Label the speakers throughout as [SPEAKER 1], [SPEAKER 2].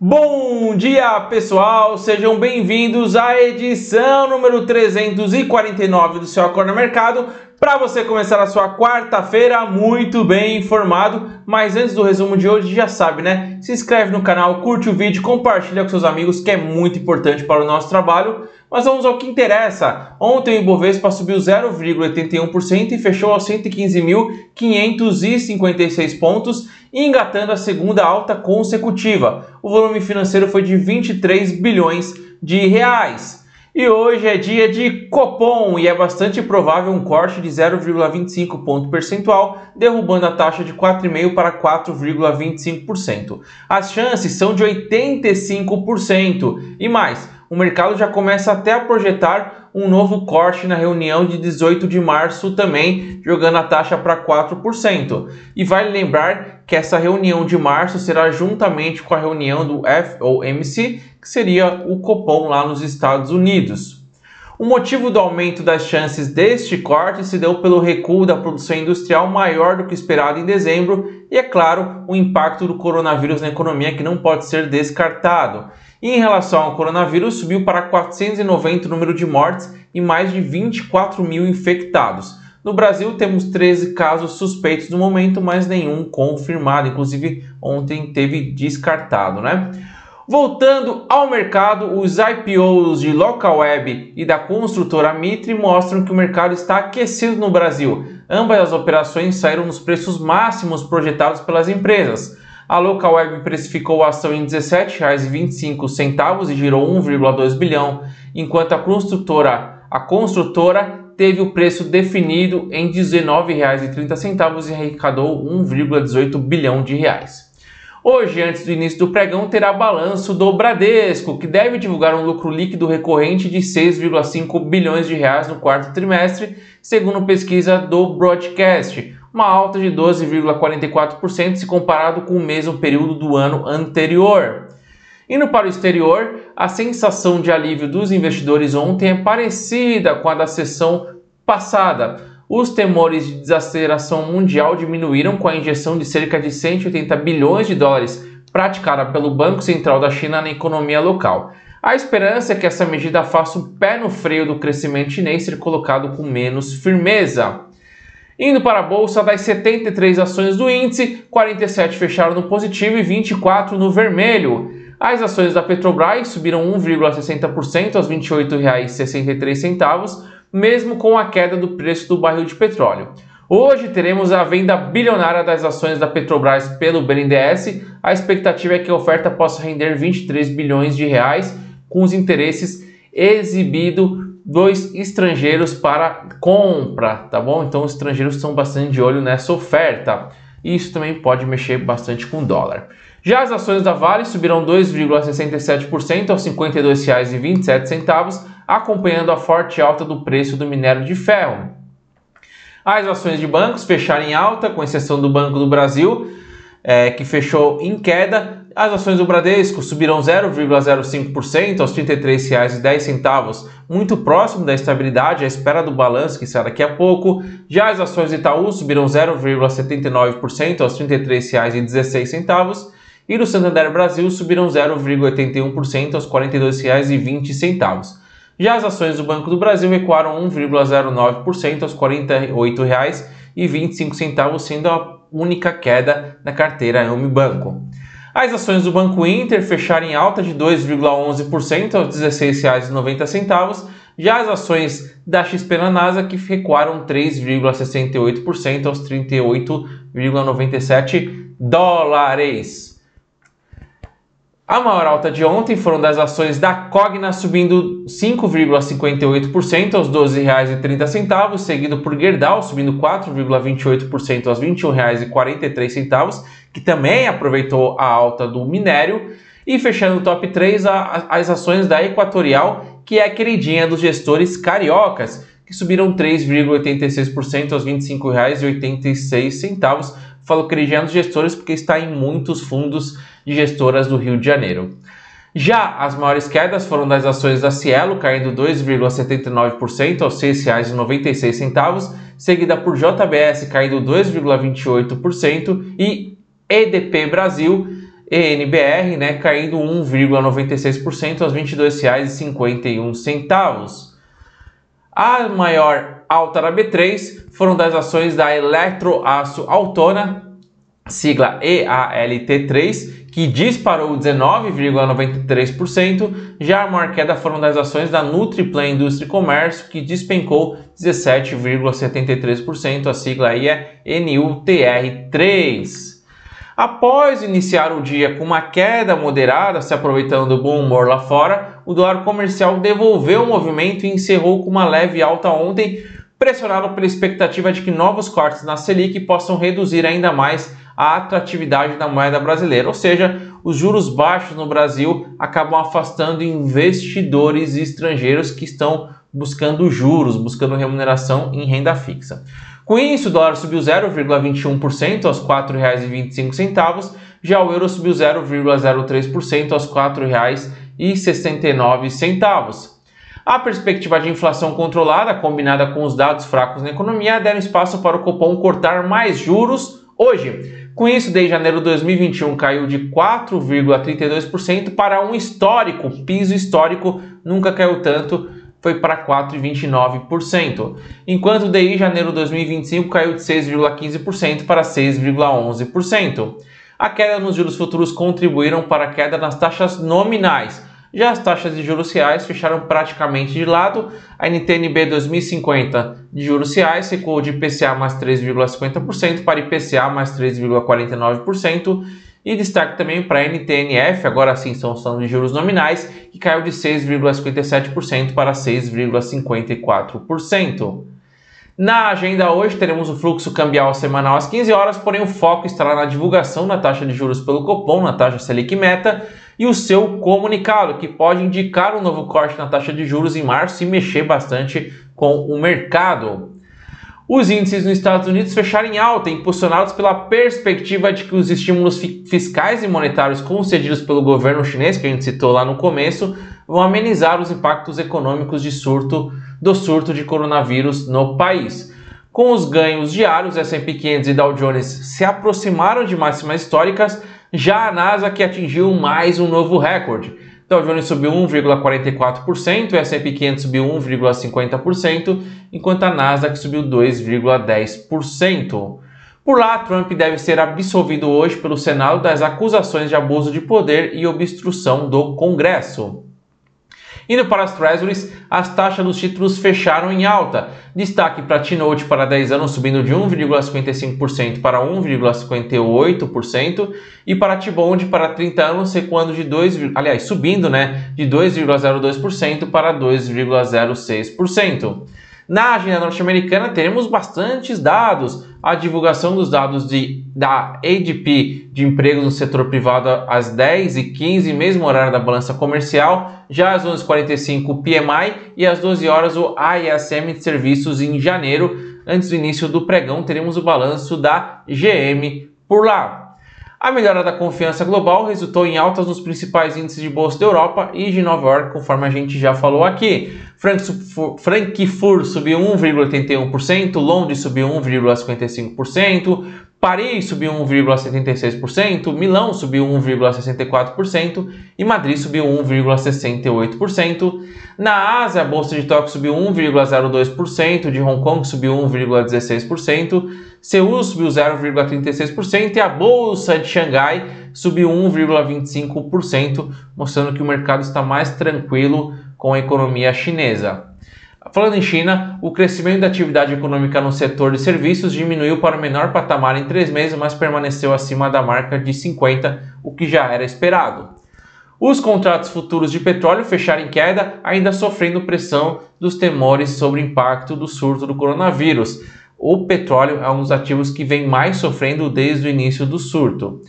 [SPEAKER 1] Bom dia, pessoal! Sejam bem-vindos à edição número 349 do seu Acorda Mercado para você começar a sua quarta-feira muito bem informado. Mas antes do resumo de hoje, já sabe, né? Se inscreve no canal, curte o vídeo, compartilha com seus amigos, que é muito importante para o nosso trabalho. Mas vamos ao que interessa. Ontem o Ibovespa subiu 0,81% e fechou aos 115.556 pontos, engatando a segunda alta consecutiva. O volume financeiro foi de 23 bilhões de reais. E hoje é dia de Copom e é bastante provável um corte de 0,25 ponto percentual, derrubando a taxa de 4,5% para 4,25%. As chances são de 85%. E mais, o mercado já começa até a projetar um novo corte na reunião de 18 de março também, jogando a taxa para 4%. E vale lembrar que essa reunião de março será juntamente com a reunião do FOMC, que seria o Copom lá nos Estados Unidos. O motivo do aumento das chances deste corte se deu pelo recuo da produção industrial maior do que esperado em dezembro e, é claro, o impacto do coronavírus na economia que não pode ser descartado. E em relação ao coronavírus, subiu para 490 o número de mortes e mais de 24 mil infectados. No Brasil, temos 13 casos suspeitos no momento, mas nenhum confirmado. Inclusive, ontem teve descartado, né? Voltando ao mercado, os IPOs de Local Web e da construtora Mitre mostram que o mercado está aquecido no Brasil. Ambas as operações saíram nos preços máximos projetados pelas empresas. A Local Web precificou a ação em R$ 17,25 e girou 1,2 bilhão, enquanto a construtora, a construtora teve o preço definido em R$ 19,30 e arrecadou 1,18 bilhão de reais. Hoje, antes do início do pregão, terá balanço do Bradesco, que deve divulgar um lucro líquido recorrente de 6,5 bilhões de reais no quarto trimestre, segundo pesquisa do Broadcast, uma alta de 12,44% se comparado com o mesmo período do ano anterior. Indo para o exterior, a sensação de alívio dos investidores ontem é parecida com a da sessão passada os temores de desaceleração mundial diminuíram com a injeção de cerca de 180 bilhões de dólares praticada pelo Banco Central da China na economia local. A esperança é que essa medida faça um pé no freio do crescimento chinês ser colocado com menos firmeza. Indo para a bolsa, das 73 ações do índice, 47 fecharam no positivo e 24 no vermelho. As ações da Petrobras subiram 1,60% aos R$ 28,63 mesmo com a queda do preço do barril de petróleo. Hoje teremos a venda bilionária das ações da Petrobras pelo BNDES. A expectativa é que a oferta possa render 23 bilhões de reais, com os interesses exibidos dos estrangeiros para compra, tá bom? Então os estrangeiros estão bastante de olho nessa oferta. Isso também pode mexer bastante com o dólar. Já as ações da Vale subiram 2,67% aos R$ 52,27 acompanhando a forte alta do preço do minério de ferro. As ações de bancos fecharam em alta, com exceção do Banco do Brasil, é, que fechou em queda. As ações do Bradesco subiram 0,05% aos R$ 33,10, muito próximo da estabilidade à espera do balanço que será daqui a pouco. Já as ações do Itaú subiram 0,79% aos R$ 33,16 e do Santander Brasil subiram 0,81% aos R$ 42,20. Já as ações do Banco do Brasil recuaram 1,09% aos R$ 48,25, sendo a única queda na carteira Banco. As ações do Banco Inter fecharam em alta de 2,11% aos R$ 16,90. Já as ações da XP na NASA que recuaram 3,68% aos 38,97 dólares. A maior alta de ontem foram das ações da Cogna subindo 5,58% aos R$ 12,30, seguido por Gerdau subindo 4,28% aos R$ 21,43, que também aproveitou a alta do minério. E fechando o top 3, as ações da Equatorial, que é a queridinha dos gestores cariocas, que subiram 3,86% aos R$ 25,86. Falo queridinha dos gestores porque está em muitos fundos de gestoras do Rio de Janeiro. Já as maiores quedas foram das ações da Cielo, caindo 2,79% aos R$ 6,96, seguida por JBS caindo 2,28% e EDP Brasil ENBR, né, caindo 1,96% aos R$ 22,51. A maior alta da B3 foram das ações da Eletroaço Autona, sigla EALT3, que disparou 19,93%, já a maior queda foram das ações da Nutriplan Indústria e Comércio, que despencou 17,73%, a sigla aí é NUTR3. Após iniciar o dia com uma queda moderada, se aproveitando do bom humor lá fora, o dólar comercial devolveu o movimento e encerrou com uma leve alta ontem, pressionado pela expectativa de que novos cortes na Selic possam reduzir ainda mais a atratividade da moeda brasileira. Ou seja, os juros baixos no Brasil acabam afastando investidores estrangeiros que estão buscando juros, buscando remuneração em renda fixa. Com isso, o dólar subiu 0,21% aos R$ 4,25, já o euro subiu 0,03% aos R$ 4,69. A perspectiva de inflação controlada, combinada com os dados fracos na economia, deram espaço para o Copom cortar mais juros hoje. Com isso, desde janeiro de 2021 caiu de 4,32% para um histórico, piso histórico, nunca caiu tanto, foi para 4,29%, enquanto o DI janeiro de 2025 caiu de 6,15% para 6,11%. A queda nos juros futuros contribuíram para a queda nas taxas nominais. Já as taxas de juros reais fecharam praticamente de lado. A NTNB 2050 de juros reais recuou de IPCA mais 3,50% para IPCA mais 3,49% e destaque também para a NTNF, agora sim estamos falando de juros nominais, que caiu de 6,57% para 6,54%. Na agenda hoje teremos o fluxo cambial semanal às 15 horas, porém o foco estará na divulgação da taxa de juros pelo Copom, na taxa Selic Meta, e o seu comunicado, que pode indicar um novo corte na taxa de juros em março e mexer bastante com o mercado. Os índices nos Estados Unidos fecharam em alta, impulsionados pela perspectiva de que os estímulos fiscais e monetários concedidos pelo governo chinês, que a gente citou lá no começo, vão amenizar os impactos econômicos de surto do surto de coronavírus no país. Com os ganhos diários, S&P 500 e Dow Jones se aproximaram de máximas históricas, já a NASA que atingiu mais um novo recorde. Dow Jones subiu 1,44%, o S&P 500 subiu 1,50%, enquanto a Nasdaq subiu 2,10%. Por lá, Trump deve ser absolvido hoje pelo Senado das acusações de abuso de poder e obstrução do Congresso. Indo para as Treasuries, as taxas dos títulos fecharam em alta. Destaque para T-Note para 10 anos subindo de 1,55% para 1,58% e para T-Bond para 30 anos recuando de 2, aliás, subindo, né, de 2,02% para 2,06%. Na agenda norte-americana teremos bastantes dados. A divulgação dos dados de, da ADP de empregos no setor privado às 10h15, mesmo horário da balança comercial. Já às 11h45 o PMI e às 12 horas o ISM de serviços em janeiro. Antes do início do pregão teremos o balanço da GM por lá. A melhora da confiança global resultou em altas nos principais índices de bolsa da Europa e de Nova York, conforme a gente já falou aqui. Frankfurt subiu 1,81%, Londres subiu 1,55%, Paris subiu 1,76%, Milão subiu 1,64% e Madrid subiu 1,68%. Na Ásia, a bolsa de Tóquio subiu 1,02%, de Hong Kong subiu 1,16%, Seul subiu 0,36% e a bolsa de Xangai subiu 1,25%, mostrando que o mercado está mais tranquilo com a economia chinesa. Falando em China, o crescimento da atividade econômica no setor de serviços diminuiu para o menor patamar em três meses, mas permaneceu acima da marca de 50, o que já era esperado. Os contratos futuros de petróleo fecharam em queda, ainda sofrendo pressão dos temores sobre o impacto do surto do coronavírus. O petróleo é um dos ativos que vem mais sofrendo desde o início do surto.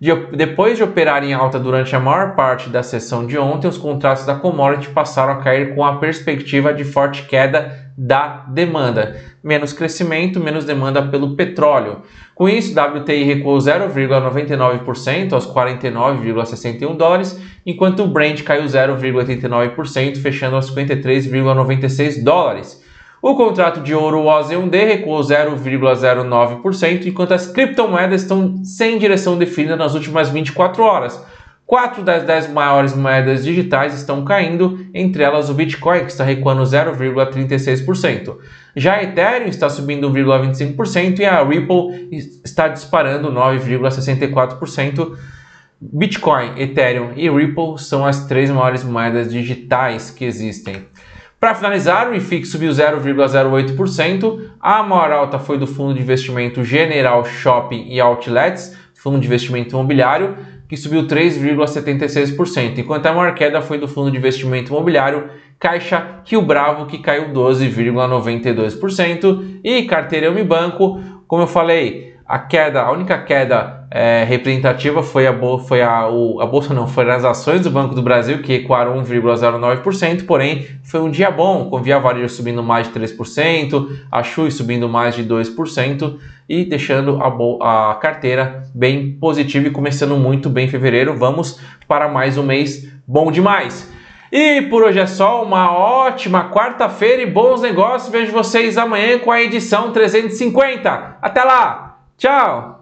[SPEAKER 1] De, depois de operar em alta durante a maior parte da sessão de ontem, os contratos da commodity passaram a cair com a perspectiva de forte queda da demanda. Menos crescimento, menos demanda pelo petróleo. Com isso, WTI recuou 0,99% aos 49,61 dólares, enquanto o Brent caiu 0,89%, fechando aos 53,96 dólares. O contrato de ouro OZ1D recuou 0,09%, enquanto as criptomoedas estão sem direção definida nas últimas 24 horas. Quatro das dez maiores moedas digitais estão caindo, entre elas o Bitcoin, que está recuando 0,36%. Já a Ethereum está subindo 1,25% e a Ripple está disparando 9,64%. Bitcoin, Ethereum e Ripple são as três maiores moedas digitais que existem. Para finalizar, o IFIX subiu 0,08%. A maior alta foi do fundo de investimento General Shopping e Outlets, fundo de investimento imobiliário, que subiu 3,76%, enquanto a maior queda foi do fundo de investimento imobiliário Caixa Rio Bravo, que caiu 12,92%, e carteira Unibanco, como eu falei, a queda, a única queda é, representativa foi a, foi a, o, a bolsa não, foi as ações do Banco do Brasil que ecoaram 1,09%, porém foi um dia bom, com Via Varejo subindo mais de 3%, a Chui subindo mais de 2% e deixando a, a carteira bem positiva e começando muito bem em fevereiro. Vamos para mais um mês bom demais. E por hoje é só, uma ótima quarta-feira e bons negócios. Vejo vocês amanhã com a edição 350. Até lá! Tchau!